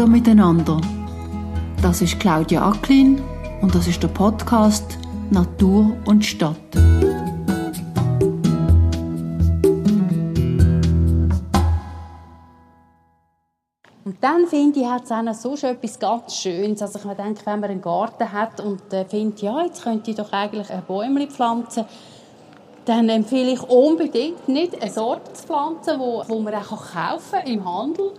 Hallo miteinander. Das ist Claudia Acklin und das ist der Podcast Natur und Stadt. Und dann finde ich, hat es auch so etwas ganz Schönes. Also ich denke, wenn man einen Garten hat und äh, findet, ja, jetzt könnte ich doch eigentlich ein Bäumchen pflanzen, dann empfehle ich unbedingt nicht eine Sorte zu pflanzen, wo man auch kaufen kann im Handel.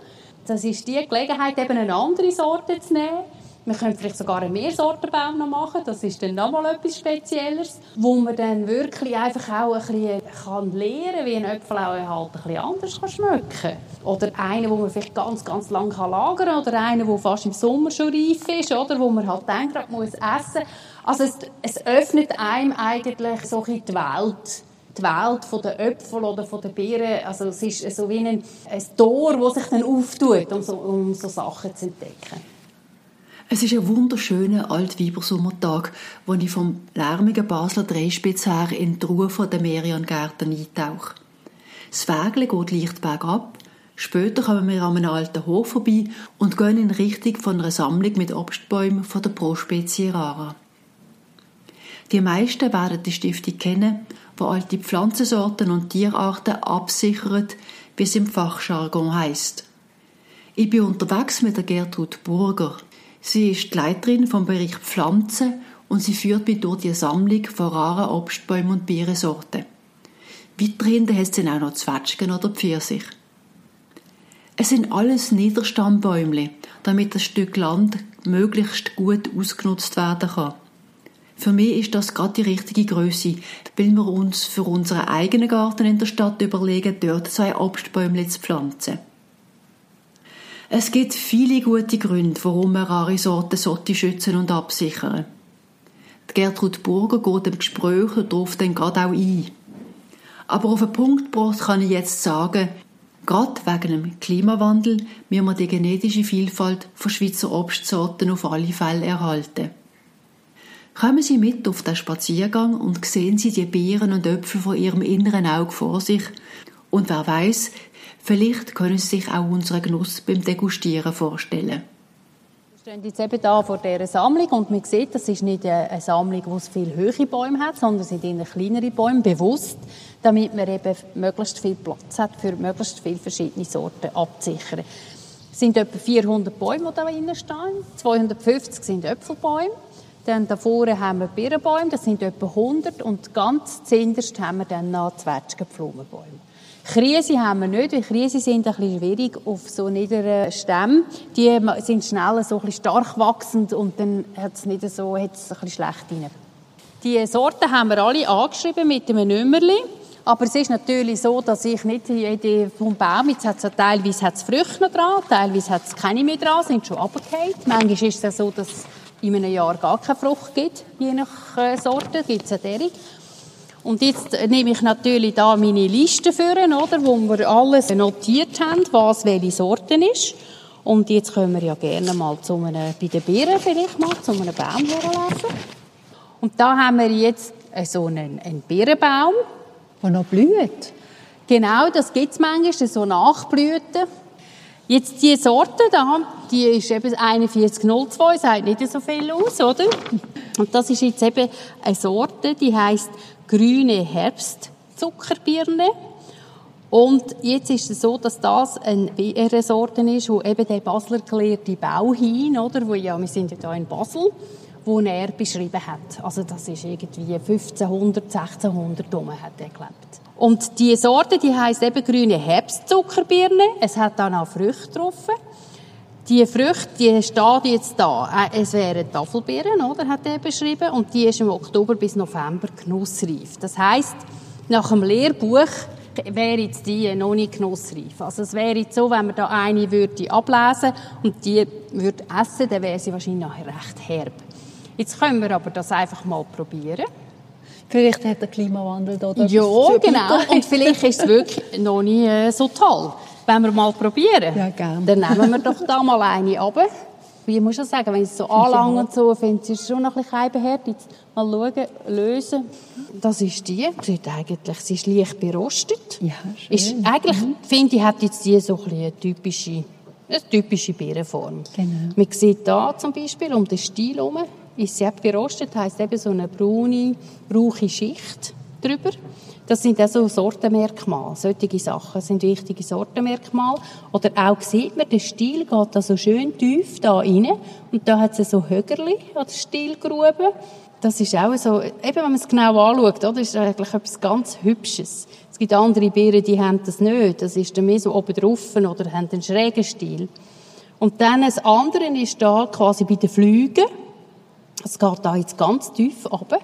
Das ist die Gelegenheit, eben eine andere Sorte zu nehmen wir können vielleicht sogar einen Mehrsortenbaum noch machen. Das ist dann nochmal etwas Spezielles, wo man dann wirklich einfach auch ein bisschen lernen kann, wie ein Äpfel auch halt ein bisschen anders schmecken kann. Oder einen, wo man vielleicht ganz, ganz lange lagern kann. Oder einen, der fast im Sommer schon reif ist. Oder wo man halt man muss essen. Also es, es öffnet einem eigentlich so ein die Welt die Welt der Äpfel oder der Beeren. Also es ist so wie ein, ein Tor, das sich dann auftut, um so, um so Sachen zu entdecken. Es ist ein wunderschöner Altweibersommertag, wo ich vom lärmigen Basler Dreispitz her in die Ruhe der Merian-Gärten eintauche. Das Wägle geht leicht bergab. Später kommen wir an einem alten Hof vorbei und gehen in Richtung von einer Sammlung mit Obstbäumen von der Prospezie Rara. Die meisten werden die Stiftung kennen, wo alte Pflanzensorten und Tierarten absichert, wie es im Fachjargon heißt. Ich bin unterwegs mit der Gertrud Burger. Sie ist die Leiterin vom Bereich Pflanzen und sie führt mich durch die Sammlung von raren Obstbäumen und Beerensorten. Weiterhin hat sie auch noch Zwetschgen oder Pfirsich. Es sind alles Niederstammbäumle, damit das Stück Land möglichst gut ausgenutzt werden kann. Für mich ist das gerade die richtige Größe, weil wir uns für unseren eigenen Garten in der Stadt überlegen, dort zwei Obstbäume zu pflanzen. Es gibt viele gute Gründe, warum man rare Sorten sollte schützen und absichern. Die Gertrud Burger geht im Gespräch darauf dann gerade auch ein. Aber auf den Punkt gebracht kann ich jetzt sagen, gerade wegen dem Klimawandel müssen wir die genetische Vielfalt von Schweizer Obstsorten auf alle Fälle erhalten. Kommen Sie mit auf den Spaziergang und sehen Sie die Beeren und Äpfel vor Ihrem inneren Auge vor sich. Und wer weiß, Vielleicht können Sie sich auch unseren Genuss beim Degustieren vorstellen. Wir stehen jetzt eben hier vor dieser Sammlung und man sieht, das ist nicht eine Sammlung, es viele höhere Bäume hat, sondern es sind kleinere Bäume, bewusst, damit man eben möglichst viel Platz hat, für möglichst viele verschiedene Sorten abzusichern. Es sind etwa 400 Bäume, die da drinnen stehen. 250 sind Äpfelbäume. Dann da vorne haben wir Birnenbäume, das sind etwa 100. Und ganz zuinterst haben wir dann noch Zwetschgenblumenbäume. Krise haben wir nicht, weil Krise sind ein bisschen schwierig auf so niederen Stämmen. Die sind schnell so ein bisschen stark wachsend und dann hat es nicht so, hat es ein bisschen schlecht rein. Die Sorten haben wir alle angeschrieben mit einem Nummerli. Aber es ist natürlich so, dass ich nicht jede vom Baum, jetzt hat es teilweise hat es Früchte noch dran, teilweise hat es keine mehr dran, sind schon runtergefallen. Manchmal ist es ja so, dass in einem Jahr gar keine Frucht gibt, je nach äh, Sorte, gibt es eine Dering. Und jetzt nehme ich natürlich da meine Liste für, oder, wo wir alles notiert haben, was welche Sorten ist. Und jetzt können wir ja gerne mal zu einem, bei den Beeren vielleicht mal, zu einem Baum herlaufen. Und da haben wir jetzt so einen, einen Beerenbaum, der noch blüht. Genau, das gibt es manchmal, so Nachblüten. Jetzt die Sorte da, die ist eben 4102, sagt nicht so viel aus, oder? Und das ist jetzt eben eine Sorte, die heißt grüne Herbstzuckerbirne. Und jetzt ist es so, dass das eine Sorte ist, wo eben der Basler gelehrte Bauhin, oder, wo ja, wir sind ja hier in Basel, wo er beschrieben hat. Also das ist irgendwie 1500, 1600 rum hat er gelebt. Und die Sorte, die heißt eben grüne Herbstzuckerbirne. Es hat dann auch Früchte drauf. Die Früchte, die steht jetzt da. Äh, es wären Tafelbeeren, oder, hat er beschrieben. Und die ist im Oktober bis November genussreif. Das heißt, nach dem Lehrbuch wäre jetzt die noch nicht genussreif. Also es wäre jetzt so, wenn man da eine würde ablesen und die würde essen, dann wäre sie wahrscheinlich nachher recht herb. Jetzt können wir aber das einfach mal probieren. Vielleicht hat der Klimawandel da Ja, genau. Und vielleicht ist es wirklich noch nicht äh, so toll. Wenn wir mal probieren, ja, gerne. dann nehmen wir doch da mal eine runter. Wie muss ich sagen, wenn es so anlangt und so, finde ich es schon ein bisschen behärtet. Mal schauen, lösen. Das ist die. Sieht eigentlich, sie ist leicht berostet. Ja, schön. Ist, eigentlich, mhm. finde ich, hat jetzt die so ein eine typische Eine typische Beerenform. Genau. Man sieht da zum Beispiel um den Stiel herum, ist sie berostet, heisst eben so eine braune, rauche Schicht drüber. Das sind also Sortenmerkmale. Solche Sachen sind wichtige Sortenmerkmale. Oder auch sieht man, der Stiel geht also schön tief da rein. Und da hat es so Högerli an der Stielgrube. Das ist auch so, eben wenn man es genau anschaut, oder, ist eigentlich etwas ganz Hübsches. Es gibt andere Beeren, die haben das nicht. Das ist dann mehr so oben drauf oder haben einen schrägen Stiel. Und dann das andere ist da quasi bei den Flügen. Es geht da jetzt ganz tief runter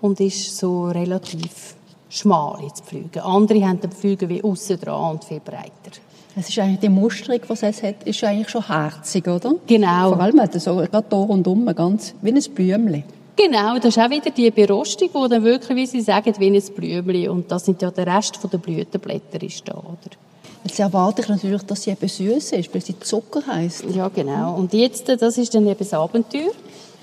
und ist so relativ schmal ins Pflügen. Andere haben den Pflügen wie außen dran und viel breiter. Es ist eigentlich die Musterung, die es hat, ist eigentlich schon herzig, oder? Genau. Vor allem hat es so gerade hier rundum ganz wie ein Blümchen. Genau, das ist auch wieder die Berostung, die dann wirklich, wie Sie sagen, wie ein Blümchen. Und das sind ja der Rest der Blütenblätter ist da, oder? Jetzt erwarte ich natürlich, dass sie eben süß ist, weil sie Zucker heisst. Ja, genau. Und jetzt, das ist dann eben das Abenteuer.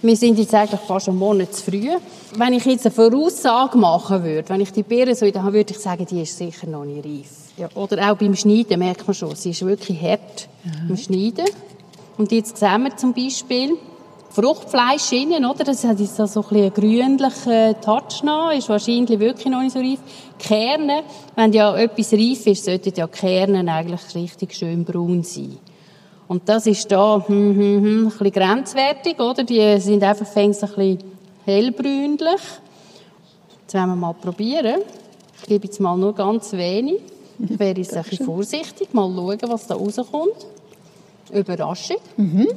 Wir sind jetzt eigentlich fast einen Monat zu früh. Wenn ich jetzt eine Voraussage machen würde, wenn ich die Beere so in der Hand würde ich sagen, die ist sicher noch nicht reif. Ja, oder auch beim Schneiden merkt man schon, sie ist wirklich hart mhm. beim Schneiden. Und jetzt sehen wir zum Beispiel Fruchtfleisch innen, oder? Das hat jetzt so ein bisschen einen grünlichen Touch noch, ist wahrscheinlich wirklich noch nicht so reif. Kerne, wenn ja etwas reif ist, sollten ja Kerne eigentlich richtig schön braun sein. Und das ist da hm, hm, hm, ein bisschen grenzwertig, oder? Die sind einfach fängst ein bisschen hellbrünlich. Jetzt werden wir mal probieren. Ich gebe jetzt mal nur ganz wenig. Ich wäre jetzt ein bisschen vorsichtig, mal schauen, was da rauskommt. Überraschung. Mhm.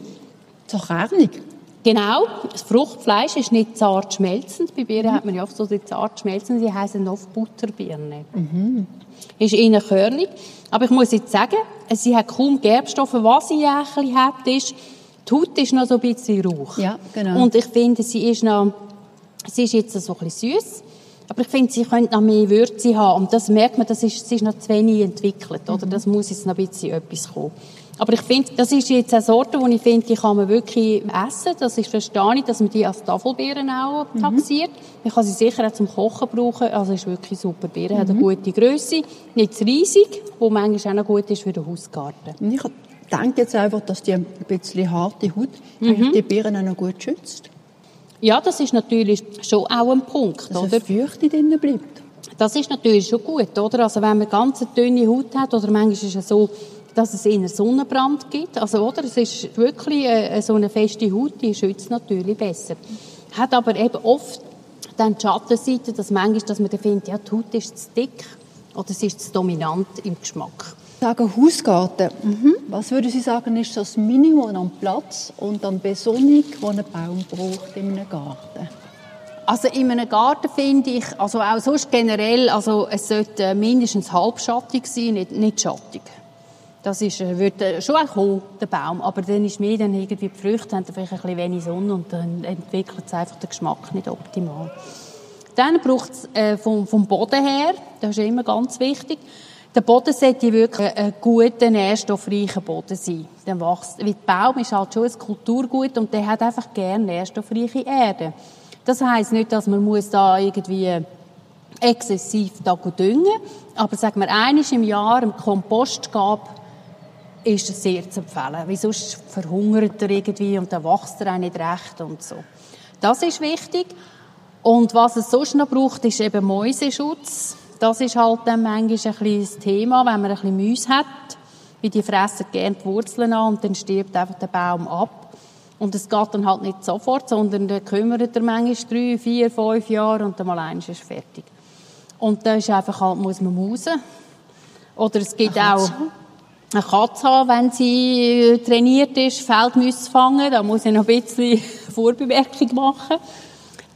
So kernig. Genau, das Fruchtfleisch ist nicht zart schmelzend. Bei Birnen mhm. hat man ja oft so die zart schmelzend, die heißen oft Butterbirne. Mhm. Ist innen körnig. Aber ich muss jetzt sagen, sie hat kaum Gerbstoffe. Was sie ein bisschen hat, ist, die Haut ist noch so ein bisschen rauch. Ja, genau. Und ich finde, sie ist noch, sie ist jetzt so ein bisschen süß. Aber ich finde, sie könnte noch mehr Würze haben. Und das merkt man, das ist, sie ist noch zu wenig entwickelt. Oder? Mhm. Das muss jetzt noch ein bisschen etwas kommen. Aber ich finde, das ist jetzt eine Sorte, die ich finde, die kann man wirklich essen. Das ist verstehe ich, dass man die als Tafelbeeren auch mhm. taxiert. Man kann sie sicher auch zum Kochen brauchen. Also ist wirklich super. Beeren mhm. hat eine gute Größe, nicht zu riesig, wo manchmal auch noch gut ist für den Hausgarten. Ich denke jetzt einfach, dass die ein bisschen harte Haut mhm. die Beeren auch noch gut schützt. Ja, das ist natürlich schon auch ein Punkt, dass oder? Feuchte drinnen bleibt. Das ist natürlich schon gut, oder? Also wenn man ganz dünne Haut hat, oder manchmal ist es so, dass es eher Sonnenbrand gibt. Also, oder? Es ist wirklich äh, so eine feste Haut, die schützt natürlich besser. Hat aber eben oft dann die Schattenseite, dass manchmal, dass man dann findet, ja, die Haut ist zu dick oder sie ist zu dominant im Geschmack. Sagen Hausgarten. Mhm. Was würden Sie sagen, ist das Minimum an Platz und an Besonnung, die ein Baum braucht in einem Garten? Also in einem Garten finde ich, also auch sonst generell, also es sollte mindestens halbschattig sein, nicht, nicht schattig. Das ist, äh, wird äh, schon auch kommen, der Baum, aber dann ist mehr dann irgendwie die Früchte haben vielleicht ein bisschen wenig Sonne und dann entwickelt es einfach den Geschmack nicht optimal. Dann braucht es äh, vom, vom Boden her, das ist immer ganz wichtig, der Boden sollte wirklich ein guter, nährstoffreicher Boden sein. Dann wächst, weil der Baum ist halt schon ein Kulturgut und der hat einfach gerne nährstoffreiche Erde. Das heißt nicht, dass man muss da irgendwie exzessiv da düngen, aber sagen wir, einiges im Jahr im Kompost gab, ist es sehr zu empfehlen, weil sonst verhungert er irgendwie und dann wächst er auch nicht recht und so. Das ist wichtig. Und was es sonst noch braucht, ist eben Mäuseschutz. Das ist halt dann manchmal ein bisschen Thema, wenn man ein bisschen Mäuse hat, weil die fressen gerne die Wurzeln an und dann stirbt einfach der Baum ab. Und es geht dann halt nicht sofort, sondern dann kümmert er manchmal drei, vier, fünf Jahre und dann mal eins ist fertig. Und da ist einfach halt, muss man mausen. Oder es gibt auch eine Katze haben, wenn sie äh, trainiert ist, Feldmüsse fangen. Da muss ich noch ein bisschen Vorbemerkung machen.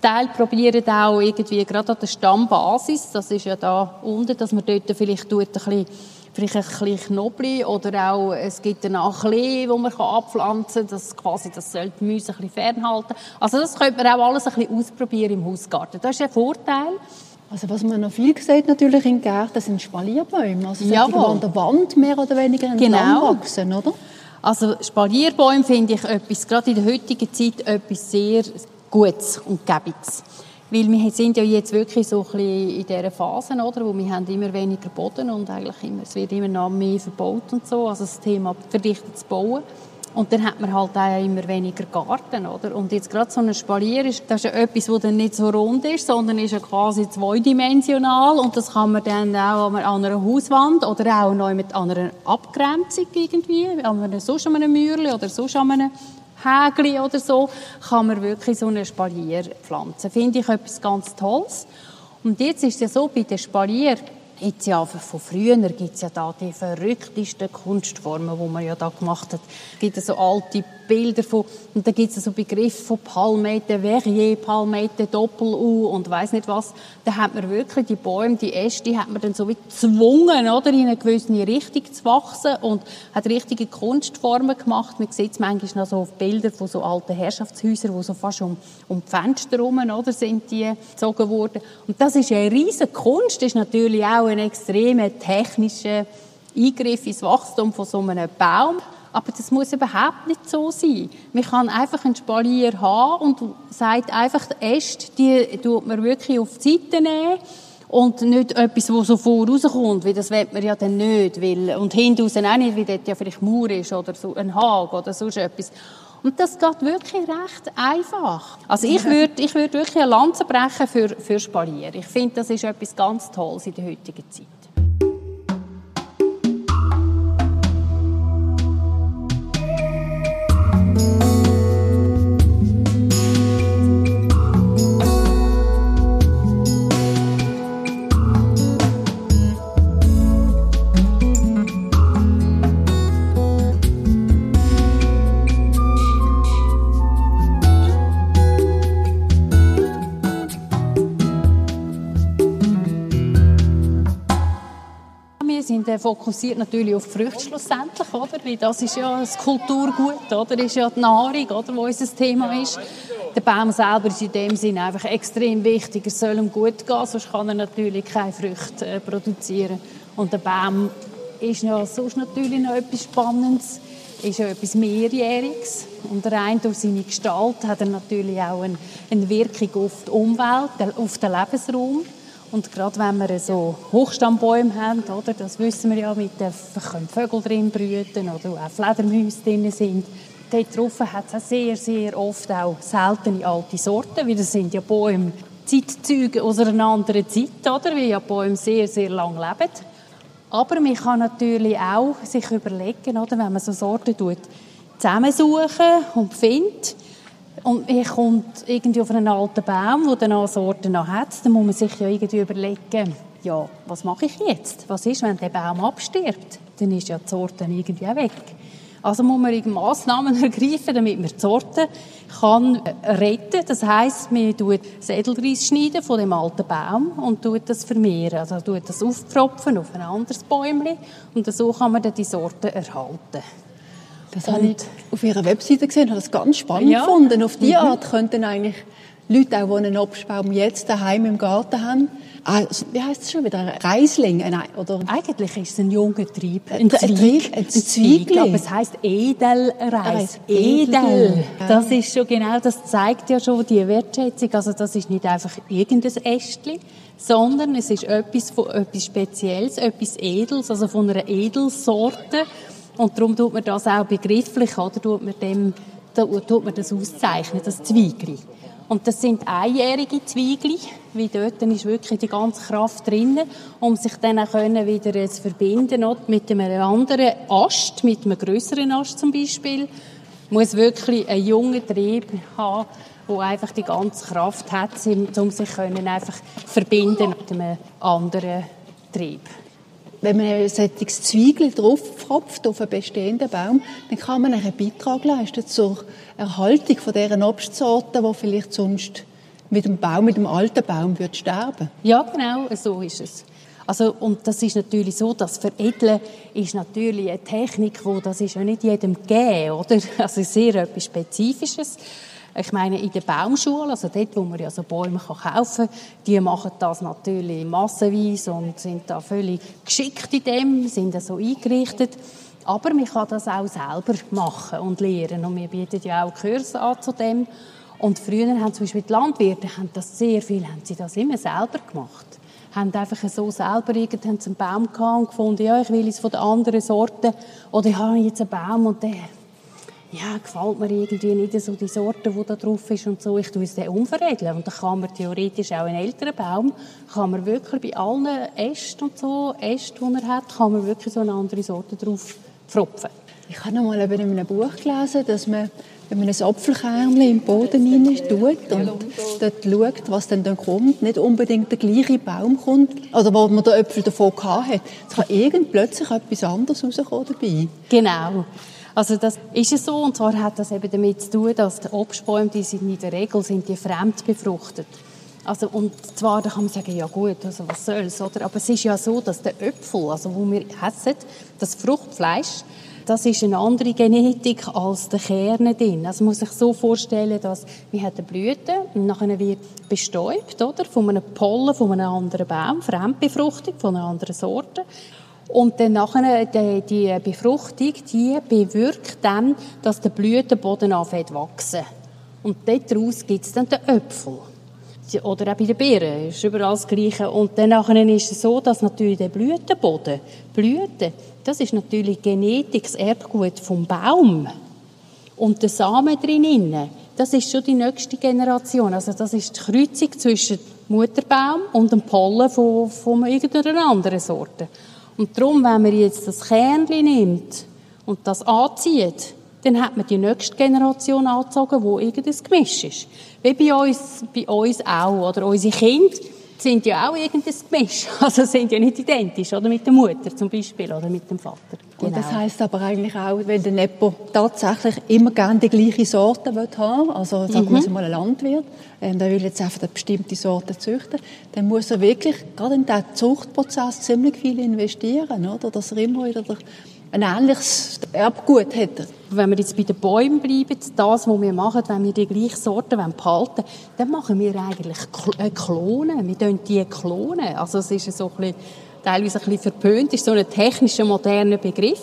Teil probieren auch irgendwie gerade an der Stammbasis, das ist ja da unten, dass man dort vielleicht tut ein bisschen, vielleicht ein bisschen Knoblauch oder auch, es gibt dann auch Klee, wo man abpflanzen kann, das quasi, das soll die Mäuse ein bisschen fernhalten. Also das könnte man auch alles ein bisschen ausprobieren im Hausgarten. Das ist ein Vorteil. Also was man noch viel sieht natürlich in Gärten sind Spalierbäume. Also die an der Wand mehr oder weniger genau. wachsen, oder? Also Spalierbäume finde ich etwas, gerade in der heutigen Zeit, etwas sehr Gutes und Gäbiges. Weil wir sind ja jetzt wirklich so ein bisschen in dieser Phase, oder, wo wir haben immer weniger Boden und eigentlich immer, es wird immer noch mehr verbaut und so, also das Thema verdichtetes Bauen. Und dann hat man halt auch immer weniger Garten, oder? Und jetzt gerade so ein Spalier ist, das ist ja etwas, das dann nicht so rund ist, sondern ist ja quasi zweidimensional und das kann man dann auch an einer Hauswand oder auch noch mit einer Abgrenzung irgendwie, an einem, sonst an einem Mürli oder sonst an einem Hägli oder so, kann man wirklich so einen Spalier pflanzen. Finde ich etwas ganz Tolles. Und jetzt ist es ja so, bei den Spalier, Jetzt ja, von früher gibt es ja da die verrücktesten Kunstformen, die man ja da gemacht hat. Es gibt so alte Bilder von, und da gibt es so Begriffe von Palmette, Verrier, Palmette, Doppel-U und weiß nicht was. Da hat man wirklich die Bäume, die Äste, hat man dann so wie gezwungen, oder, in eine gewisse Richtung zu wachsen und hat richtige Kunstformen gemacht. Man sieht es manchmal noch so auf Bildern von so alten Herrschaftshäusern, wo so fast um, um die Fenster herum, oder, sind die gezogen worden. Und das ist eine riesige Kunst, das ist natürlich auch ein extremer technischer Eingriff ins Wachstum von so einem Baum. Aber das muss überhaupt nicht so sein. Man kann einfach einen Spalier haben und sagt einfach, die Äste, die tut man wirklich auf die Seite nehmen und nicht etwas, das so vorauskommt, weil das will man ja dann nicht. Weil, und hinten raus auch nicht, weil dort ja vielleicht Mauer ist oder so ein Hag oder sonst etwas. Und das geht wirklich recht einfach. Also ich würde ich würd wirklich eine Lanze brechen für, für Spalier. Ich finde, das ist etwas ganz Tolles in der heutigen Zeit. sind fokussiert natürlich auf die Früchte schlussendlich, oder? Weil das ist ja das Kulturgut, oder? Ist ja die Nahrung, oder? Wo unser Thema ist. Der Baum selber ist in dem Sinne einfach extrem wichtig. Es soll ihm gut gehen, sonst kann er natürlich keine Früchte äh, produzieren. Und der Baum ist ja sonst natürlich noch etwas Spannendes ist ja etwas Mehrjähriges und rein durch seine Gestalt hat er natürlich auch eine Wirkung auf die Umwelt, auf den Lebensraum. Und gerade wenn wir so Hochstammbäume haben, oder, das wissen wir ja, mit den können Vögel drin brüten oder auch Fledermäuse drin sind. Dort drauf hat es auch sehr, sehr oft auch seltene alte Sorten, weil das sind ja Bäume, Zeitzeuge aus einer anderen Zeit, oder, weil ja Bäume sehr, sehr lang leben. Aber man kann natürlich auch sich überlegen, oder, wenn man so Sorten tut, zusammensuchen und findet, und man kommt irgendwie auf einen alten Baum, der dann Sorten noch hat, dann muss man sich ja irgendwie überlegen, ja, was mache ich jetzt? Was ist, wenn der Baum abstirbt? Dann ist ja die Sorte irgendwie auch weg. Also muss man Massnahmen ergreifen, damit man die Sorte kann retten. Das heißt, man tut das Edelreis schneiden von dem alten Baum und tut das vermehren. Also tut das aufpfropfen auf ein anderes Bäumchen und so kann man dann die Sorte erhalten. Das habe ich auf Ihrer Webseite gesehen, habe das ganz spannend ja. gefunden. Auf diese mhm. Art könnten eigentlich Leute, auch, die einen Obstbaum jetzt daheim im Garten haben, also, wie heißt es schon wieder? Reisling? Ein, oder? Eigentlich ist es ein junger Trieb. Ein, ein Zweig. Ein Zweig, aber es heisst Edelreis. Edel. Das ist schon genau, das zeigt ja schon die Wertschätzung. Also das ist nicht einfach irgendein Ästchen, sondern es ist etwas, von, etwas Spezielles, etwas Edels, also von einer Edelsorte. Und darum tut man das auch begrifflich, oder? Tut man, dem, tut man das auszeichnen, das Zweigli. Und das sind einjährige Zweigli, weil dort ist wirklich die ganze Kraft drin, um sich dann auch wieder zu verbinden mit einem anderen Ast, mit einem größeren Ast zum Beispiel. Muss wirklich einen jungen Trieb haben, der einfach die ganze Kraft hat, um sich einfach verbinden mit einem anderen Trieb wenn man ein solches Zwiegel draufpfropft auf einen bestehenden Baum, dann kann man einen Beitrag leisten zur Erhaltung von deren Obstsorten, die vielleicht sonst mit dem Baum, mit dem alten Baum wird sterben. Ja, genau, so ist es. Also, und das ist natürlich so, das Veredeln ist natürlich eine Technik, wo das ist ja nicht jedem gegeben, oder? Also sehr etwas Spezifisches. Ich meine, in der Baumschule, also dort, wo man ja so Bäume kaufen kann, die machen das natürlich massenweise und sind da völlig geschickt in dem, sind da so eingerichtet. Aber man kann das auch selber machen und lernen. Und wir bieten ja auch Kurse an zu dem. Und früher haben zum Beispiel die Landwirte haben das sehr viel, haben sie das immer selber gemacht. Haben einfach so selber irgend, haben einen Baum gehabt und gefunden, ja, ich will es von der anderen Sorte. Oder ich habe jetzt einen Baum und der ja, gefällt mir irgendwie nicht so die Sorte, die da drauf ist und so. Ich tue es dann umveredeln. Und dann kann man theoretisch auch einen älteren Baum, kann man wirklich bei allen Ästen und so, Ästen, die er hat, kann man wirklich so eine andere Sorte drauf pfropfen. Ich habe noch mal in einem Buch gelesen, dass man, wenn man ein Apfelkernchen im Boden rein tut und dort schaut, was dann, dann kommt, nicht unbedingt der gleiche Baum kommt, oder wo man den Äpfel davon hatte. Es kann irgend plötzlich etwas anderes rauskommen dabei. Genau. Also das ist es so, und zwar hat das eben damit zu tun, dass die Obstbäume, die sind in der Regel sind die fremd befruchtet. Also, und zwar, da kann man sagen, ja gut, also was soll's, oder? Aber es ist ja so, dass der Äpfel, also wo wir essen, das Fruchtfleisch, das ist eine andere Genetik als der Kern drin. Also man muss sich so vorstellen, dass wir haben eine Blüte und nachher wird bestäubt, oder? Von einem Pollen von einem anderen Baum, Fremdbefruchtung von einer anderen Sorte. Und dann nachher, die, die Befruchtung, die bewirkt dann, dass der Blütenboden anfängt wachsen. Und daraus gibt es dann den Äpfel. Oder auch bei den Beeren, ist überall das Gleiche. Und dann nachher ist es so, dass natürlich der Blütenboden, Blüten, das ist natürlich Genetik, das Erbgut vom Baum. Und der Samen drin, das ist schon die nächste Generation. Also das ist die Kreuzung zwischen Mutterbaum und dem Pollen von, von irgendeiner anderen Sorte. Und darum, wenn man jetzt das Kernchen nimmt und das anzieht, dann hat man die nächste Generation angezogen, wo irgendein Gemisch ist. Wie bei uns, bei uns auch, oder unsere Kinder sind ja auch irgendein Gemisch. Also sind ja nicht identisch, oder mit der Mutter zum Beispiel, oder mit dem Vater. Genau. Und das genau. heisst aber eigentlich auch, wenn der Nepo tatsächlich immer gerne die gleiche Sorte will haben, also sagen wir mhm. mal ein Landwirt, ähm, der will jetzt einfach eine bestimmte Sorte züchten, dann muss er wirklich gerade in diesen Zuchtprozess ziemlich viel investieren, oder? Dass er immer wieder ein ähnliches Erbgut hätte. Wenn wir jetzt bei den Bäumen bleiben, das, was wir machen, wenn wir die gleiche Sorte behalten wollen, dann machen wir eigentlich äh, Klonen. Wir klonen die klonen. Also es ist so ein bisschen, teilweise ein bisschen verpönt, ist so ein technischer, moderner Begriff.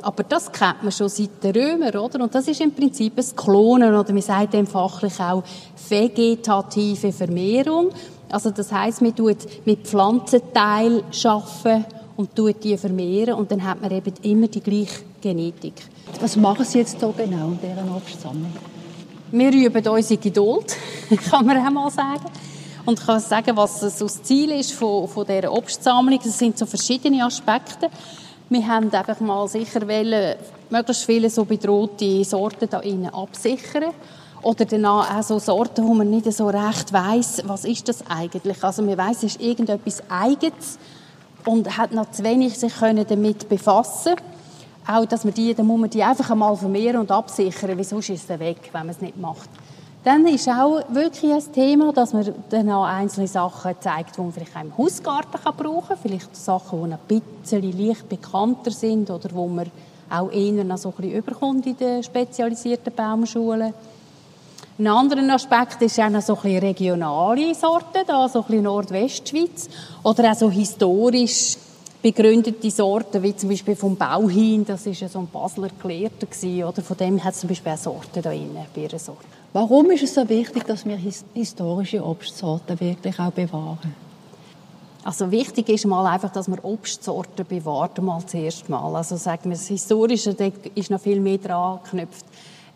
Aber das kennt man schon seit den Römern, oder? Und das ist im Prinzip ein Klonen, oder man sagt dem fachlich auch vegetative Vermehrung. Also das heißt, man tut mit Pflanzenteilen arbeiten und tut die vermehren und dann hat man eben immer die gleiche Genetik. Was machen Sie jetzt hier genau in dieser Obstsammlung? Wir üben unsere Geduld, kann man auch mal sagen. Und ich kann sagen, was so das Ziel ist von, von dieser Obstsammlung. Das sind so verschiedene Aspekte. Wir haben einfach mal sicher wollen, möglichst viele so bedrohte Sorten da innen absichern. Oder danach auch so Sorten, wo man nicht so recht weiß, was ist das eigentlich. Also man weiß, es ist irgendetwas Eigenes und hat noch zu wenig sich damit befassen auch, dass man die, dann muss man die einfach einmal vermehren und absichern, weil sonst ist es weg, wenn man es nicht macht. Dann ist auch wirklich ein Thema, dass man dann auch einzelne Sachen zeigt, die man vielleicht auch im Hausgarten kann brauchen kann. Vielleicht Sachen, die ein bisschen leicht bekannter sind oder wo man auch eher noch so ein bisschen überkommt in den spezialisierten Baumschulen. Ein anderer Aspekt ist auch noch so ein bisschen regionale Sorten, da so ein bisschen Nordwestschweiz. Oder auch so historisch begründete Sorten, wie zum Beispiel vom Bauhin, das ist ja so ein Basler Gelehrter gewesen, oder von dem hat es zum Beispiel auch Sorten da drin, Beerensorten. Warum ist es so wichtig, dass wir historische Obstsorten wirklich auch bewahren? Also wichtig ist mal einfach, dass man Obstsorten bewahrt, mal zuerst mal. Also sagen wir, das Historische, da ist noch viel mehr dran geknüpft.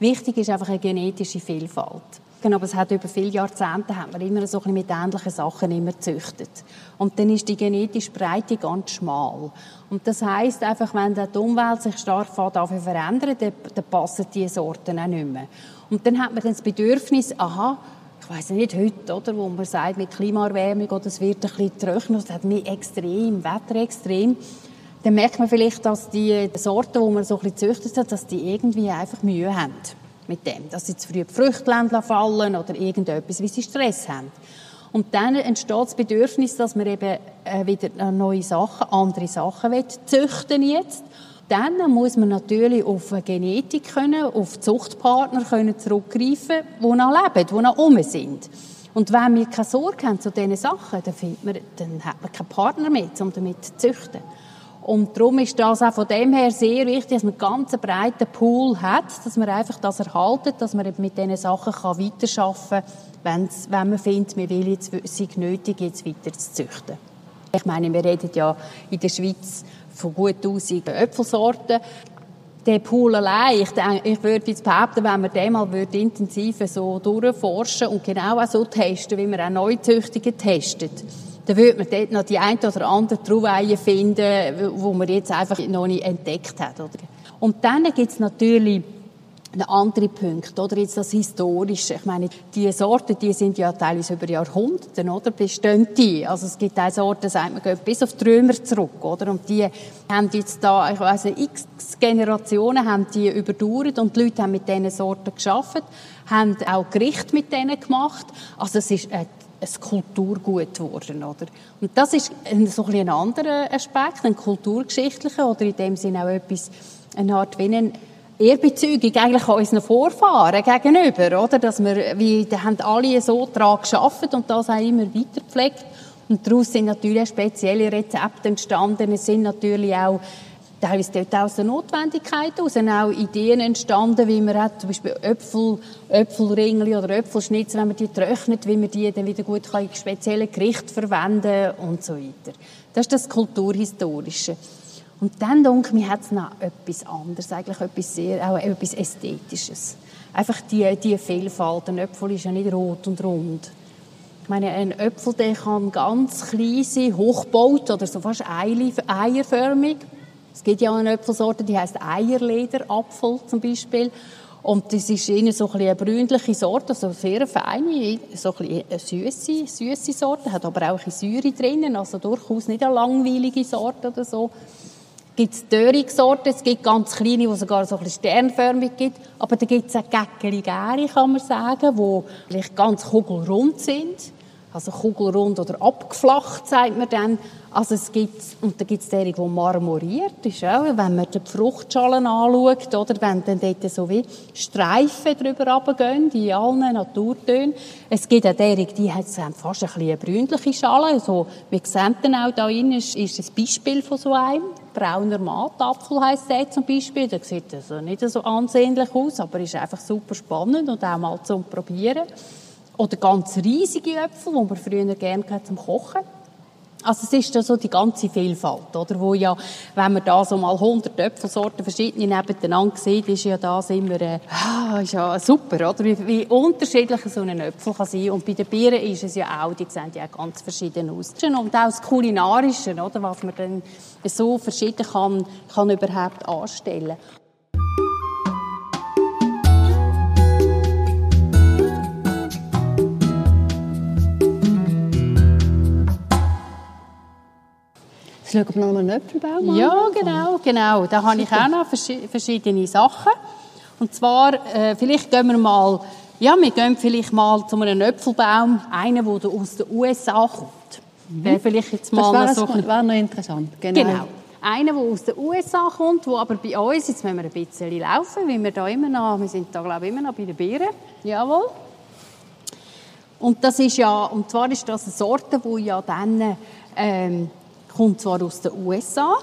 Wichtig ist einfach eine genetische Vielfalt. Genau, aber es hat über viele Jahrzehnte hat man immer so ein bisschen mit ähnlichen Sachen immer gezüchtet. Und dann ist die genetische Breite ganz schmal. Und das heißt einfach, wenn die Umwelt sich stark verändert, dann, dann passen die Sorten auch nicht mehr. Und dann hat man dann das Bedürfnis, aha, ich weiß nicht, heute, oder, wo man sagt, mit Klimaerwärmung, oder es wird ein bisschen trockener, es hat mehr extrem, Wetter extrem, dann merkt man vielleicht, dass die Sorten, die man so ein züchtet hat, dass die irgendwie einfach Mühe haben mit dem. Dass sie zu früh die Früchtländler fallen oder irgendetwas, wie sie Stress haben. Und dann entsteht das Bedürfnis, dass man eben äh, wieder neue Sachen, andere Sachen will, züchten jetzt. Dann muss man natürlich auf Genetik können, auf Zuchtpartner können zurückgreifen, die noch leben, die noch um sind. Und wenn wir keine Sorge haben zu diesen Sachen, dann, man, dann hat man keinen Partner mehr, um damit zu züchten. Und darum ist das auch von dem her sehr wichtig, dass man einen ganz breiten Pool hat, dass man einfach das erhaltet, dass man mit diesen Sachen kann weiterarbeiten kann, wenn man findet, man will jetzt, sei nötig, jetzt weiter zu züchten. Ich meine, wir reden ja in der Schweiz von gut 1000 Äpfelsorten. Der Pool allein, ich, ich würde jetzt behaupten, wenn man den mal intensiv so durchforschen und genau auch so testen, wie man auch Neuzüchtungen testet, dann würde man dort noch die ein oder andere Trauweihe finden, wo man jetzt einfach noch nicht entdeckt hat. Oder? Und dann gibt es natürlich ein anderer Punkt, oder jetzt das Historische. Ich meine, die Sorten, die sind ja teilweise über Jahrhunderte, oder, bestehen die. Also es gibt auch Sorten, sagt man, geht bis auf die Römer zurück, oder, und die haben jetzt da, ich weiss x Generationen haben die überdauert und die Leute haben mit diesen Sorten geschafft, haben auch Gericht mit denen gemacht. Also es ist ein ein Kulturgut geworden, oder? Und das ist ein, so ein, ein anderer Aspekt, ein kulturgeschichtlicher, oder in dem Sinne auch etwas, eine Art wie ein Ehrbezeugung eigentlich an unseren Vorfahren gegenüber, oder? Dass wir, wie, da haben alle so daran geschafft und das auch immer weiter gepflegt. Und daraus sind natürlich spezielle Rezepte entstanden. Es sind natürlich auch teilweise dort aus der Notwendigkeit aus auch Ideen entstanden, wie man hat, zum Beispiel Äpfel, Äpfelringli oder Äpfelschnitzel, wenn man die trocknet, wie man die dann wieder gut kann in speziellen Gericht verwenden und so weiter. Das ist das Kulturhistorische. Und dann, denke ich, hat es noch etwas anderes, eigentlich etwas sehr, auch etwas Ästhetisches. Einfach die, die Vielfalt. Ein Äpfel ist ja nicht rot und rund. Ich meine, ein Äpfel, der kann ganz klein sein, hochgebaut oder so fast eierförmig. Es gibt ja auch eine Äpfelsorte, die heißt Eierlederapfel zum Beispiel. Und das ist eher so ein eine brünliche Sorte, also sehr feine, so ein süße, süße Sorte, hat aber auch ein Säure drinnen, also durchaus nicht eine langweilige Sorte oder so. Es gibt Döringsorten, es gibt ganz kleine, die sogar so ein sternförmig gibt, aber da gibt es auch Gäckeli Gäri, kann man sagen, die vielleicht ganz kugelrund sind also kugelrund oder abgeflacht, sagt man dann. Also es gibt, und da gibt es derige, die marmoriert ist, auch, wenn man die Fruchtschalen anschaut, oder wenn dann dort so wie Streifen drüber runtergehen, in allen Naturtönen. Es gibt auch derige, die haben fast ein bisschen eine brünliche Schale, also, wir sehen dann auch da innen, ist, ist ein Beispiel von so einem. Brauner Matapfel heisst der zum Beispiel. Der sieht also nicht so ansehnlich aus, aber ist einfach super spannend und auch mal zum Probieren. Oder ganz riesige Äpfel, die man früher gerne zum Kochen. Also es ist da so die ganze Vielfalt, oder? Wo ja, wenn man da so mal 100 Äpfelsorten verschiedene nebeneinander sieht, ist ja das immer, äh, ah, ist ja super, oder? Wie, wie unterschiedlich so ein Äpfel kann sein. Und bei den Bieren ist es ja auch, die sehen ja ganz verschieden aus. Und auch das Kulinarische, oder? Was man dann so verschieden kann, kann überhaupt anstellen. Jetzt schauen noch einen Äpfelbaum an. Ja, genau, genau. Da habe ich auch noch verschiedene Sachen. Und zwar, äh, vielleicht gehen wir mal, ja, wir gehen vielleicht mal zu einem Äpfelbaum, einen, der aus den USA kommt. Mhm. Wäre vielleicht jetzt mal das wäre, so wäre noch interessant. Genau. genau. Einer, der aus den USA kommt, der aber bei uns, jetzt müssen wir ein bisschen laufen, weil wir da immer noch, wir sind da glaube ich immer noch bei den Beeren. Jawohl. Und das ist ja, und zwar ist das eine Sorte, die ja dann ähm, kommt zwar aus den USA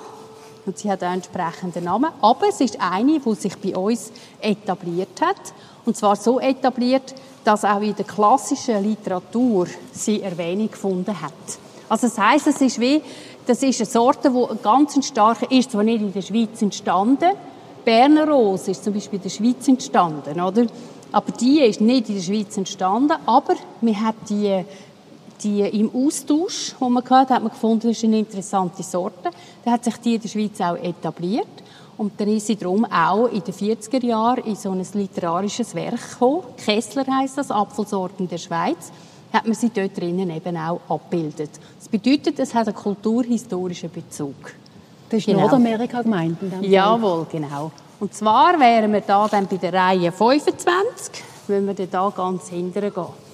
und sie hat einen entsprechenden Namen, aber es ist eine, die sich bei uns etabliert hat. Und zwar so etabliert, dass auch in der klassischen Literatur sie Erwähnung gefunden hat. Also das heißt, es ist wie, das ist eine Sorte, die ganz stark ist, zwar nicht in der Schweiz entstanden. Berner Rose ist zum Beispiel in der Schweiz entstanden, oder? Aber die ist nicht in der Schweiz entstanden, aber man hat die die im Austausch, wo man gehört hat, man gefunden, das ist eine interessante Sorte. Dann hat sich die in der Schweiz auch etabliert. Und dann ist sie darum auch in den 40er Jahren in so ein literarisches Werk gekommen. Kessler heißt das, Apfelsorten der Schweiz. Hat man sie dort drinnen eben auch abgebildet. Das bedeutet, es hat einen kulturhistorischen Bezug. Das ist genau. Nordamerika gemeint? Jawohl, genau. Und zwar wären wir da dann bei der Reihe 25, wenn wir da ganz hinten gehen.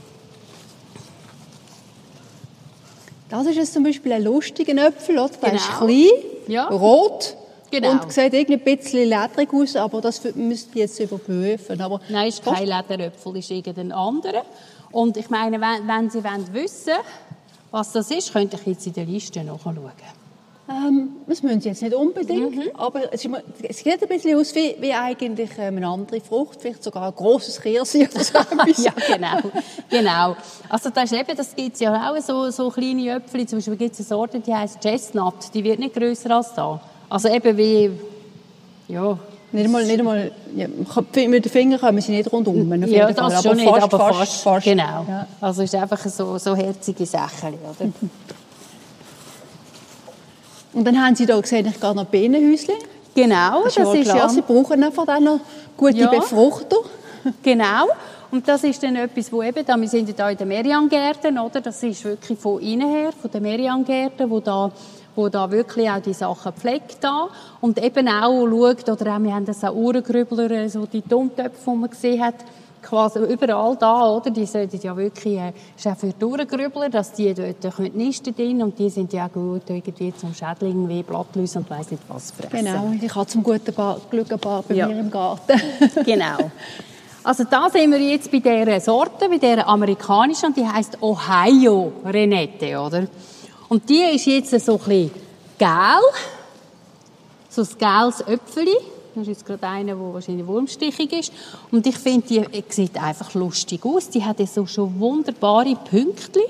Das ist jetzt zum Beispiel ein lustiger Äpfel, oder? Der genau. ist klein, ja. rot genau. und sieht irgendwie ein bisschen lederig aus, aber das müsst ihr jetzt überprüfen. Aber Nein, ist kein Lederäpfel, ist irgendein anderer. Und ich meine, wenn, wenn Sie wollen wissen was das ist, könnt ihr jetzt in der Liste nachschauen. Ähm, das müssen sie jetzt nicht unbedingt, Mhm. aber es, ist, es sieht ein bisschen aus wie, wie eigentlich ähm, eine andere Frucht, vielleicht sogar ein grosses Kirsi oder so etwas. ja, genau. genau. Also das, ist eben, das gibt es ja auch, so, so kleine Äpfel. Zum Beispiel gibt es eine Sorte, die heißt Chestnut. Die wird nicht grösser als da. Also eben wie, ja, Nicht einmal, nicht einmal ja, mit den Fingern kommen sie nicht rundum. ja jeden Fall, das schon nicht, fast, aber fast, fast. Genau. Ja. Also es ist einfach so, so herzige Sachen, oder? Und dann haben sie da gesehen, ich gehe noch Bienenhäuschen. Genau, Das, das ist ist ja klar, sie brauchen einfach dann noch gute Ja. Befruchter. Genau. Und das ist dann etwas, wo eben, da, wir sind ja da in den Meriangärten, oder? Das ist wirklich von innen her, von den Meriangärten, wo da, wo da wirklich auch die Sachen pflegt da. Und eben auch schaut, oder auch, wir haben das auch Uhrengrübler, so die Tontöpfe, die man gesehen hat, quasi überall da, oder? Die sollten ja wirklich, äh, ist auch für die Uhrengrübler, dass die dort können nisten drin und die sind ja gut irgendwie zum Schädling wie Blattläuse und weiss nicht was fressen. Genau, ich habe zum guten Bar, Glück ein paar bei Ja. mir im Garten. Genau. Also da sind wir jetzt bei dieser Sorte, bei dieser amerikanischen, und die heißt Ohio Renette, oder? Und die ist jetzt so ein bisschen gel, so ein gels Äpfeli. Das ist jetzt gerade einer, der wahrscheinlich wurmstichig ist. Und ich finde, die die sieht einfach lustig aus. Die hat so schon wunderbare Pünktchen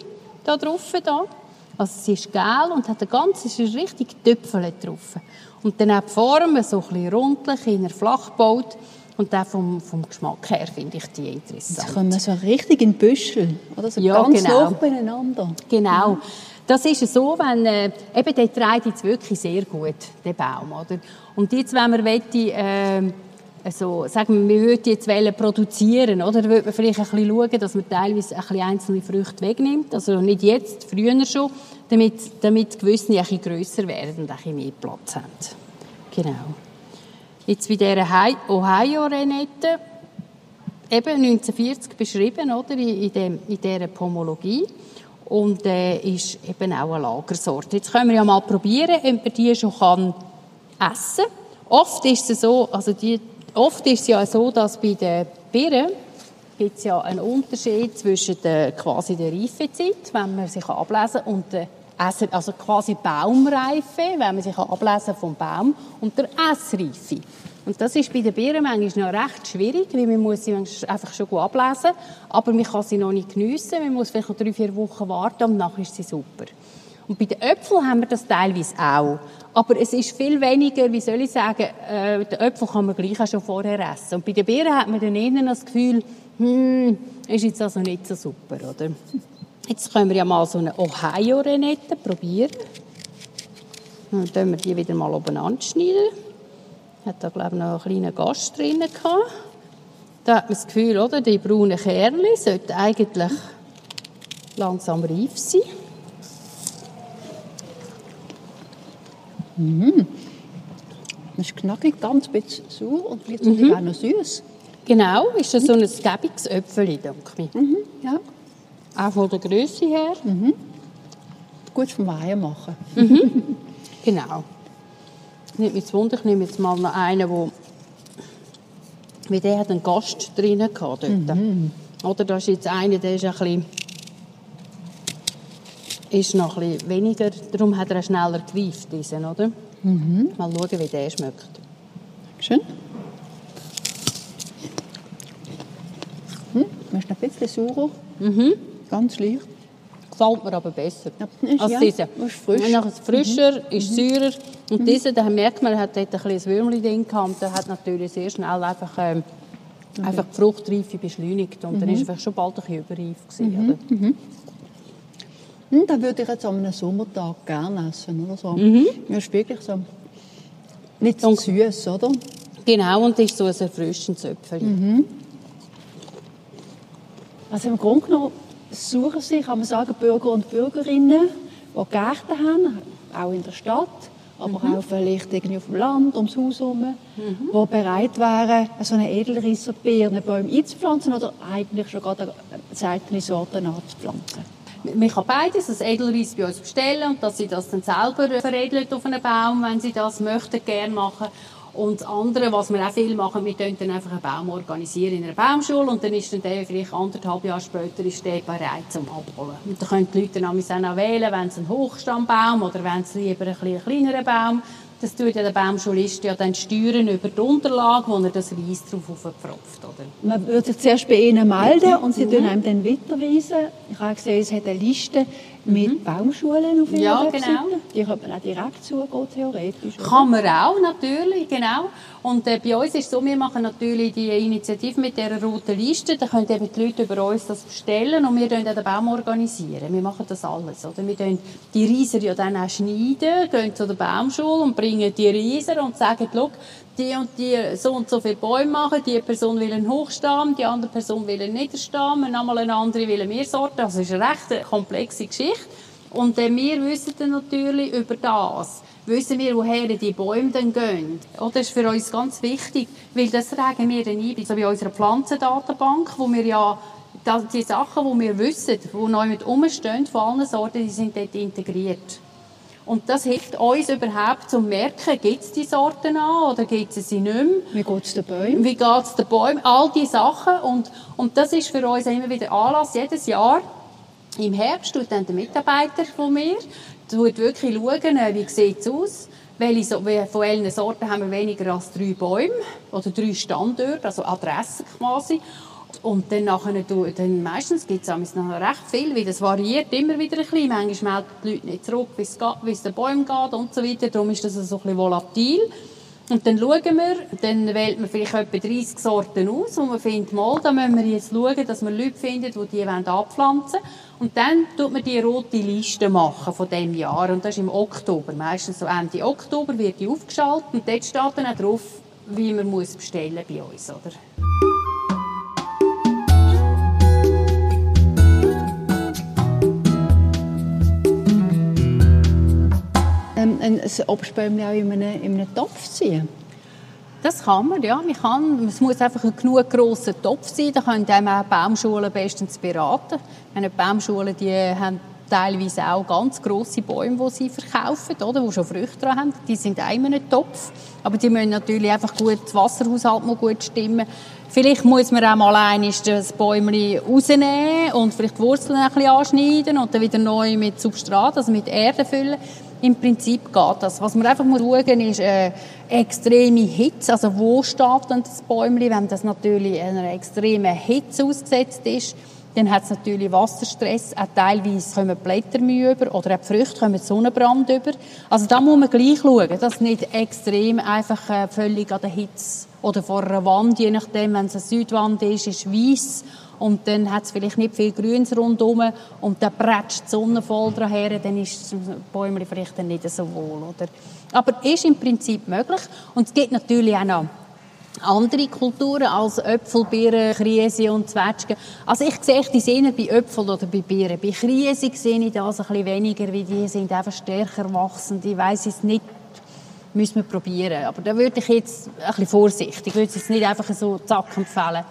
da drauf. Da. Also sie ist gel und hat ein ganzes richtig Töpfel drauf. Und dann auch die Form, so ein bisschen rundlich, in flach gebaut. Und auch vom, vom Geschmack her finde ich die Sie interessant. kommen so richtig in Büschel. Oder? So Ja, ganz genau. nah beieinander. Genau. Das ist so, wenn, äh, eben der trägt jetzt wirklich sehr gut, der Baum, oder? Und jetzt, wenn man wette, ähm, also, sagen wir, wir würden jetzt wollen produzieren, oder? Würde man vielleicht ein bisschen schauen, dass man teilweise ein bisschen einzelne Früchte wegnimmt. Also nicht jetzt, früher schon, damit, damit gewisse ein bisschen grösser werden und ein bisschen mehr Platz haben. Genau. Jetzt bei dieser Hi- Ohio-Renette, eben 1940 beschrieben, oder, in, dem, in dieser Pomologie. Und äh, ist eben auch eine Lagersorte. Jetzt können wir ja mal probieren, ob man die schon kann essen kann. Oft ist es so, also die, oft ist es ja so, dass bei den Birnen gibt es ja einen Unterschied zwischen der, quasi der Reifezeit, wenn man sich ablesen kann, und der Essen, also quasi Baumreife, wenn man sich ablesen vom Baum, und der Essreife. Und das ist bei den Birnen manchmal noch recht schwierig, weil man muss sie einfach schon gut ablesen, aber man kann sie noch nicht geniessen, man muss vielleicht noch drei, vier Wochen warten und nachher ist sie super. Und bei den Äpfeln haben wir das teilweise auch. Aber es ist viel weniger, wie soll ich sagen, äh, den Äpfel kann man gleich auch schon vorher essen. Und bei den Birnen hat man dann eher das Gefühl, hm, ist jetzt also nicht so super, oder? Jetzt können wir ja mal so eine Ohio-Renette probieren. Dann tun wir die wieder mal obeinander schneiden. Hat da, glaube ich, noch einen kleinen Gast drin gehabt. Da hat man das Gefühl, oder, die braunen Kerne sollten eigentlich langsam reif sein. Das ist knackig, ganz bisschen sauer und Mhm. gleichzeitig auch noch süß. Genau, ist das so ein gäbiges Äpfel, denke ich. Mhm, ja. Auch von der Größe her. Gut vom Weihen machen. Genau. Nicht mich zu wundern, ich nehme jetzt mal noch einen, wo wie der hat einen Gast drin gehabt dort. Oder da ist jetzt einer, der ist ein bisschen ist noch ein bisschen weniger, darum hat er auch schneller gereift, diesen, oder? Mal schauen, wie der schmeckt. Schön. Hm, ist noch ein bisschen saurer. Mhm. Ganz leicht. Gefällt mir aber besser ist- als ja, dieser. ist frisch. Nachher ist frischer, ist säurer. Und dieser, da merkt man, hat dort ein kleines Würmchen drin gehabt. Der hat natürlich sehr schnell einfach, ähm, einfach die Fruchtreife beschleunigt. Und dann ist er schon bald ein bisschen überreif gewesen, oder? Hm, das würde ich jetzt an einem Sommertag gerne essen. Oder so. Mhm. Ja, ist wirklich so. Nicht zu süß, oder? Genau, und das ist so ein erfrischendes Äpfel. Also im Grunde genommen suchen sich, kann man sagen, Bürger und Bürgerinnen, die Gärten haben, auch in der Stadt, aber auch vielleicht irgendwie auf dem Land, ums Haus herum, die bereit wären, so eine Edelrisser Birnenbäume einzupflanzen oder eigentlich schon gerade eine seltene Sorte anzupflanzen. Man kann beides, das Edelreis bei uns bestellen und dass sie das dann selber veredelt auf einen Baum, wenn sie das möchten, gerne machen. Und das andere, was wir auch viel machen, wir dann einfach einen Baum organisieren in einer Baumschule und dann ist dann der vielleicht anderthalb Jahre später ist der bereit zum Abholen. Und dann können die Leute dann auch wählen, wenn es ein Hochstammbaum oder wenn es lieber ein, ein kleinerer Baum das tut ja der Baumschulist ja dann steuern über die Unterlage, wo er das Reis drauf aufpfropft, oder? Man würde sich zuerst bei Ihnen melden und Sie mhm. tun einem dann weiterweisen. Ich habe gesehen, es hat eine Liste mit mhm. Baumschulen auf ihrer Ja, Webseite. genau. Die kann man auch direkt zugehen, theoretisch. Oder? Kann man auch, natürlich, genau. Und äh, bei uns ist es so, wir machen natürlich die Initiative mit dieser roten Liste. Da können eben die Leute über uns das bestellen und wir dann den Baum organisieren. Wir machen das alles, oder? Wir dann die Reiser ja dann auch schneiden, gehen zu der Baumschule und bringen die Reiser und sagen, schau, die und die so und so viele Bäume machen, die Person will einen Hochstamm, die andere Person will einen Niederstamm, nochmal eine andere will eine Mehrsorte. Also es ist eine recht komplexe Geschichte. Und äh, wir wissen dann natürlich über das, wissen wir, woher die Bäume dann gehen. Oh, das ist für uns ganz wichtig, weil das tragen wir dann ein, so wie unserer Pflanzendatenbank, wo wir ja die Sachen, die wir wissen, die neu mit umstehen, von allen Sorten, die sind dort integriert. Und das hilft uns überhaupt zu merken, gibt es die Sorten an oder gibt es sie nicht mehr. Wie geht es den Bäumen? Wie geht es den Bäumen? All diese Sachen. Und, und das ist für uns immer wieder Anlass, jedes Jahr. Im Herbst tut dann der Mitarbeiter von mir tut wirklich schauen, äh, wie sieht es aus welche, von welchen Sorten haben wir weniger als drei Bäume oder drei Standorte, also Adressen quasi. Und dann, nachher, dann meistens gibt es noch recht viel, weil das variiert immer wieder ein bisschen. Manchmal melden die Leute nicht zurück, wie es, den Bäumen geht und so weiter. Darum ist das so ein bisschen volatil. Und dann schauen wir, dann wählt man vielleicht etwa 30 Sorten aus und man findet, mal, da müssen wir jetzt schauen, dass wir Leute finden, die die abpflanzen wollen. Und dann tut man die rote Liste machen von dem Jahr. Und das ist im Oktober. Meistens so Ende Oktober wird die aufgeschaltet und dort steht dann auch drauf, wie man muss bestellen bei uns, oder? ähm, ein Obstbäumchen auch in einem, in einem Topf ziehen? Das kann man, ja. Man kann, es muss einfach ein genug grosser Topf sein. Da können einem auch Baumschulen bestens beraten. Meine Baumschulen, die haben teilweise auch ganz grosse Bäume, die sie verkaufen, oder, die schon Früchte dran haben. Die sind in einem Topf. Aber die müssen natürlich einfach gut, das Wasserhaushalt muss gut stimmen. Vielleicht muss man auch mal einmal das Bäumchen rausnehmen und vielleicht die Wurzeln ein bisschen anschneiden und dann wieder neu mit Substrat, also mit Erde füllen. Im Prinzip geht das. Was man einfach schauen muss, ist äh, extreme Hitze. Also wo steht dann das Bäumchen? Wenn das natürlich einer extremen Hitze ausgesetzt ist, dann hat es natürlich Wasserstress. Auch teilweise kommen Blättermühe über oder auch die Früchte kommen Sonnenbrand über. Also da muss man gleich schauen, dass nicht extrem einfach äh, völlig an der Hitze oder vor einer Wand, je nachdem, wenn es eine Südwand ist, ist weiß und dann hat es vielleicht nicht viel Grüns rundherum und dann prätscht die Sonne voll daher, dann ist das Bäumchen vielleicht dann nicht so wohl. Oder? Aber ist im Prinzip möglich und es gibt natürlich auch noch andere Kulturen als Äpfel, Birnen, Krise und Zwetschgen. Also ich sehe die eher bei Äpfeln oder bei Birnen. Bei Krise sehe ich das ein bisschen weniger, weil die sind einfach stärker wachsend. Ich weiss es nicht, müssen wir probieren. Aber da würde ich jetzt ein bisschen vorsichtig, ich würde es jetzt nicht einfach so zack empfehlen.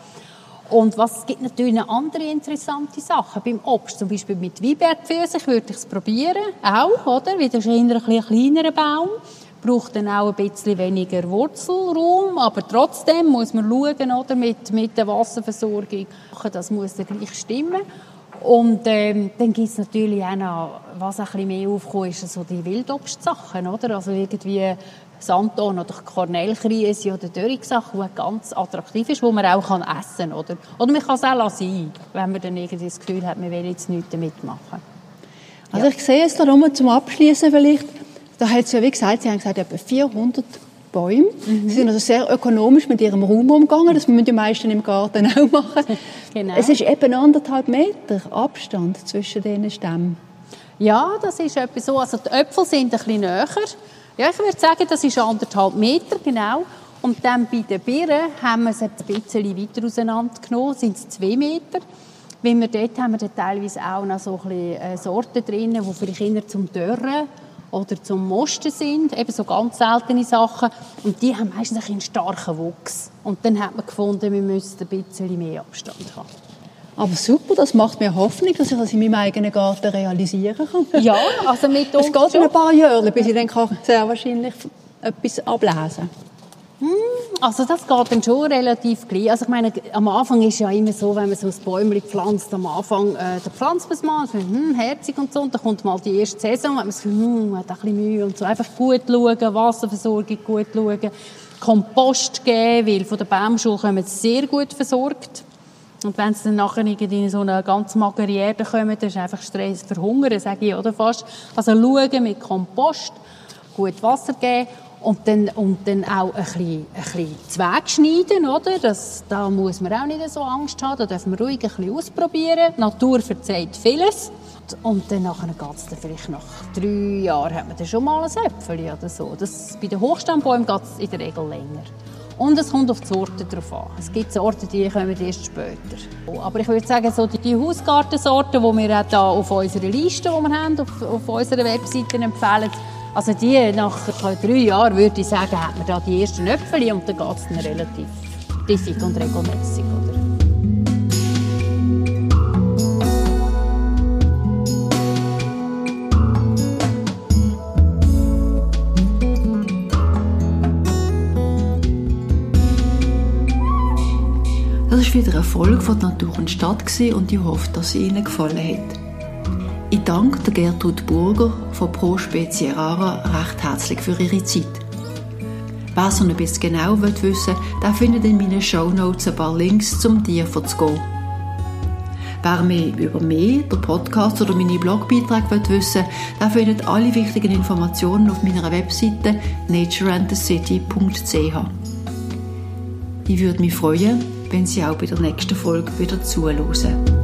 Und was es gibt natürlich noch andere interessante Sachen. Beim Obst, zum Beispiel mit Weinbergpfirsich, würde ich es probieren. Auch, oder? Eher ein, kleinerer Baum. Braucht dann auch ein bisschen weniger Wurzelraum. Aber trotzdem muss man schauen, oder? Mit, mit der Wasserversorgung. Das muss dann gleich stimmen. Und ähm, dann gibt es natürlich auch noch, was ein bisschen mehr aufkommt, ist so die Wildobstsachen, oder? Also irgendwie Santon oder Kornellkrise oder Dörrigsache, die ganz attraktiv ist, wo man auch kann essen kann. Oder, oder man kann es auch lassen, wenn man dann irgendwie das Gefühl hat, man will jetzt nichts damit machen. Also ja. ich sehe es da nochmal zum Abschließen vielleicht, da hat es ja wie gesagt, Sie haben gesagt, etwa 400 Bäume. Mhm. Sie sind also sehr ökonomisch mit ihrem Raum umgegangen. Das müssen die meisten im Garten auch machen. genau. Es ist eben anderthalb Meter Abstand zwischen diesen Stämmen. Ja, das ist etwas so. Also die Äpfel sind ein bisschen näher. Ja, ich würde sagen, das ist anderthalb Meter, genau. Und dann bei den Birnen haben wir es ein bisschen weiter auseinandergenommen, sind es zwei Meter. Wenn wir dort haben wir dort teilweise auch noch so ein bisschen äh, Sorten drin, die vielleicht eher zum Dörren oder zum Mosten sind, eben so ganz seltene Sachen. Und die haben meistens einen starken Wuchs. Und dann hat man gefunden, wir müssten ein bisschen mehr Abstand haben. Aber super, das macht mir Hoffnung, dass ich das in meinem eigenen Garten realisieren kann. Ja, also mit uns Es geht schon. ein paar Jahre, bis ich dann kann sehr wahrscheinlich etwas ablesen Also das geht dann schon relativ gleich. Also ich meine, am Anfang ist ja immer so, wenn man so ein Bäumchen pflanzt, am Anfang, äh, da pflanzt man es mal, so, hm, herzig und so, und dann kommt mal die erste Saison, hat man Gefühl, hm, hat ein bisschen Mühe und so. Einfach gut schauen, Wasserversorgung gut schauen, Kompost geben, weil von der Baumschule kommen sie sehr gut versorgt. Und wenn sie dann nachher in so eine ganz magere Erde kommen, dann ist einfach Stress verhungern, sage ich, oder fast. Also schauen mit Kompost, gut Wasser geben und dann, und dann auch ein bisschen, ein bisschen Zweig schneiden, oder? Das, da muss man auch nicht so Angst haben, da dürfen wir ruhig ein bisschen ausprobieren. Die Natur verzeiht vieles. Und dann nachher geht es dann vielleicht nach drei Jahren hat man dann schon mal ein Äpfel oder so. Das, bei den Hochstandbäumen geht es in der Regel länger. Und es kommt auf die Sorte drauf an. Es gibt Sorten, die kommen erst später. Aber ich würde sagen, so die Hausgartensorten, die wir hier auf unserer Liste, die wir haben, auf, auf unserer Webseite empfehlen, also die nach drei Jahren würde ich sagen, hat man da die ersten Äpfel und dann geht es relativ diffig und regelmäßig. Von Natur und Stadt und ich hoffe, dass sie Ihnen gefallen hat. Ich danke Gertrud Burger von Pro Spezie Rara recht herzlich für ihre Zeit. Wer so ein bisschen genau wissen will, findet in meinen Shownotes ein paar Links zum Tier zu gehen. Wer mehr über mich, den Podcast oder meine Blogbeiträge wissen will, findet alle wichtigen Informationen auf meiner Webseite natureandthecity.ch. Ich würde mich freuen, wenn Sie auch bei der nächsten Folge wieder zuhören.